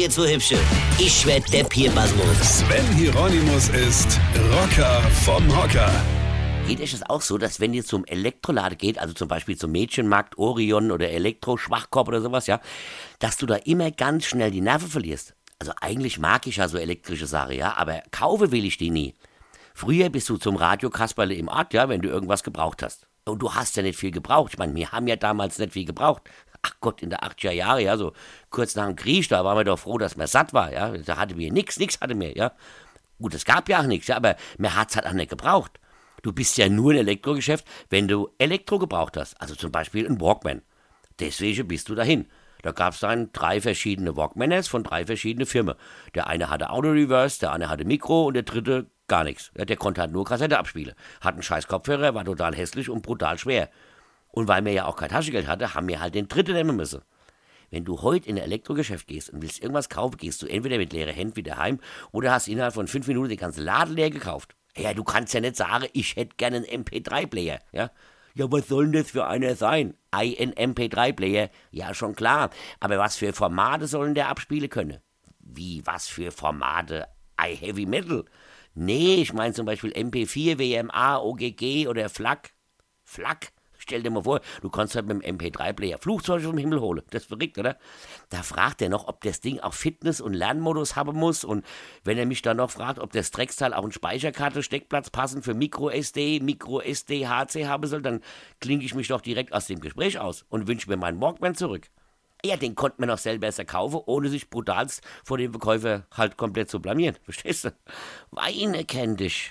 jetzt so hübsche. Ich werd der Pierpasmus. Sven Hieronymus ist Rocker vom Hocker. Geht euch das auch so, dass wenn ihr zum Elektrolade geht, also zum Beispiel zum Mädchenmarkt Orion oder Elektro-Schwachkorb oder sowas, ja, dass du da immer ganz schnell die Nerven verlierst? Also eigentlich mag ich ja so elektrische Sachen, ja, aber kaufe will ich die nie. Früher bist du zum Radio Kasperle im Ort, ja, wenn du irgendwas gebraucht hast. Und du hast ja nicht viel gebraucht. Ich meine, wir haben ja damals nicht viel gebraucht. Ach Gott, in der 80er Jahre, ja, so kurz nach dem Krieg, da waren wir doch froh, dass man satt war, ja. Da hatten wir nichts, nichts hatte wir, ja. Gut, es gab ja auch nichts, ja, aber man hat's halt auch nicht gebraucht. Du bist ja nur ein Elektrogeschäft, wenn du Elektro gebraucht hast. Also zum Beispiel ein Walkman. Deswegen bist du dahin. Da gab es dann drei verschiedene Walkmans von drei verschiedenen Firmen. Der eine hatte Auto Reverse, der andere hatte Mikro und der dritte gar nichts. Der konnte halt nur Kassette abspielen. Hat einen scheiß Kopfhörer, war total hässlich und brutal schwer. Und weil mir ja auch kein Taschengeld hatte, haben wir halt den dritten nehmen müssen. Wenn du heute in ein Elektrogeschäft gehst und willst irgendwas kaufen, gehst du entweder mit leeren Händen wieder heim oder hast innerhalb von fünf Minuten den ganzen Laden leer gekauft. Ja, du kannst ja nicht sagen, ich hätte gerne einen MP3-Player, ja? Ja, was soll denn das für einer sein? Ein MP3-Player? Ja, schon klar. Aber was für Formate sollen der abspielen können? Wie, was für Formate? I Heavy Metal? Nee, ich meine zum Beispiel MP4, WMA, OGG oder FLAC. FLAC? Stell dir mal vor, du kannst halt mit dem MP3-Player Flugzeuge vom Himmel holen. Das ist verrückt, oder? Da fragt er noch, ob das Ding auch Fitness- und Lernmodus haben muss. Und wenn er mich dann noch fragt, ob das Drecksteil auch einen Speicherkarte, Steckplatz passend für Micro-SD, Micro-SD, HC haben soll, dann klinge ich mich doch direkt aus dem Gespräch aus und wünsche mir meinen Walkman zurück. Ja, den konnte man noch selber besser kaufen, ohne sich brutalst vor dem Verkäufer halt komplett zu blamieren. Verstehst du? Weine kenn dich.